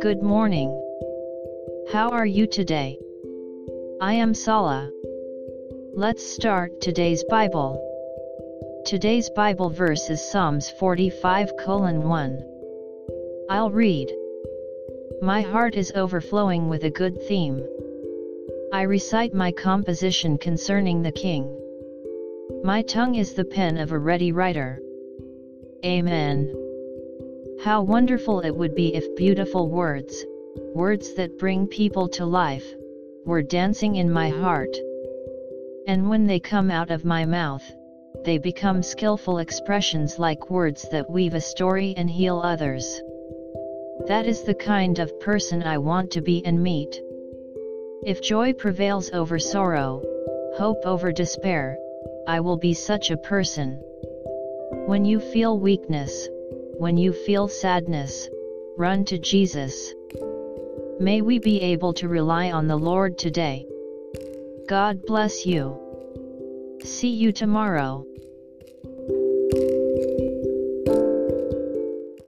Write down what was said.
Good morning. How are you today? I am Sala. Let's start today's Bible. Today's Bible verse is Psalms 45 1. I'll read. My heart is overflowing with a good theme. I recite my composition concerning the King. My tongue is the pen of a ready writer. Amen. How wonderful it would be if beautiful words, words that bring people to life, were dancing in my heart. And when they come out of my mouth, they become skillful expressions like words that weave a story and heal others. That is the kind of person I want to be and meet. If joy prevails over sorrow, hope over despair, I will be such a person. When you feel weakness, when you feel sadness, run to Jesus. May we be able to rely on the Lord today. God bless you. See you tomorrow.